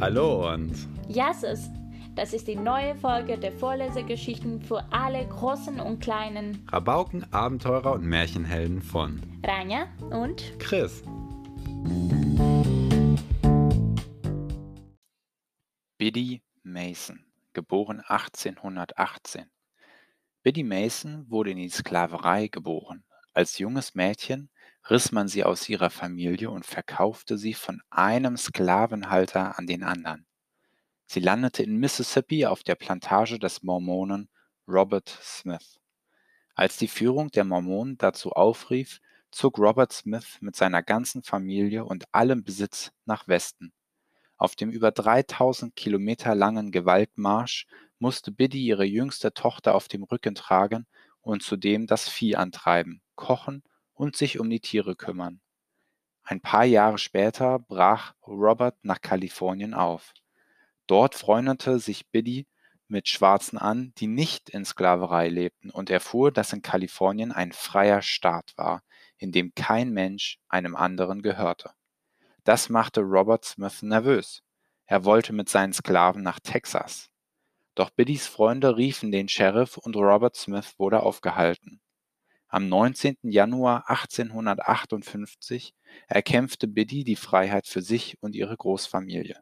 Hallo und Jasses, das ist die neue Folge der Vorlesegeschichten für alle Großen und Kleinen. Rabauken, Abenteurer und Märchenhelden von Rania und Chris. Biddy Mason, geboren 1818. Biddy Mason wurde in die Sklaverei geboren. Als junges Mädchen riss man sie aus ihrer Familie und verkaufte sie von einem Sklavenhalter an den anderen. Sie landete in Mississippi auf der Plantage des Mormonen Robert Smith. Als die Führung der Mormonen dazu aufrief, zog Robert Smith mit seiner ganzen Familie und allem Besitz nach Westen. Auf dem über 3000 Kilometer langen Gewaltmarsch musste Biddy ihre jüngste Tochter auf dem Rücken tragen und zudem das Vieh antreiben, kochen und sich um die Tiere kümmern. Ein paar Jahre später brach Robert nach Kalifornien auf. Dort freundete sich Biddy mit Schwarzen an, die nicht in Sklaverei lebten, und erfuhr, dass in Kalifornien ein freier Staat war, in dem kein Mensch einem anderen gehörte. Das machte Robert Smith nervös. Er wollte mit seinen Sklaven nach Texas. Doch Biddys Freunde riefen den Sheriff und Robert Smith wurde aufgehalten. Am 19. Januar 1858 erkämpfte Biddy die Freiheit für sich und ihre Großfamilie.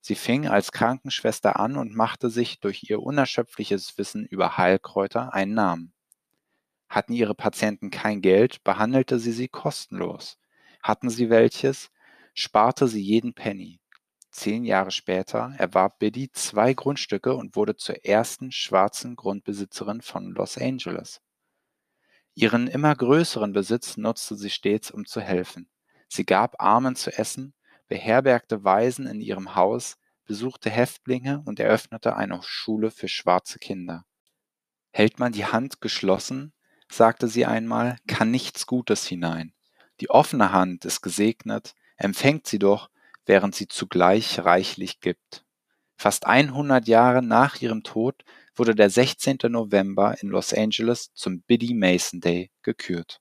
Sie fing als Krankenschwester an und machte sich durch ihr unerschöpfliches Wissen über Heilkräuter einen Namen. Hatten ihre Patienten kein Geld, behandelte sie sie kostenlos. Hatten sie welches, sparte sie jeden Penny. Zehn Jahre später erwarb Biddy zwei Grundstücke und wurde zur ersten schwarzen Grundbesitzerin von Los Angeles. Ihren immer größeren Besitz nutzte sie stets, um zu helfen. Sie gab Armen zu essen, beherbergte Waisen in ihrem Haus, besuchte Häftlinge und eröffnete eine Schule für schwarze Kinder. Hält man die Hand geschlossen, sagte sie einmal, kann nichts Gutes hinein. Die offene Hand ist gesegnet, empfängt sie doch, während sie zugleich reichlich gibt. Fast 100 Jahre nach ihrem Tod wurde der 16. November in Los Angeles zum Biddy Mason Day gekürt.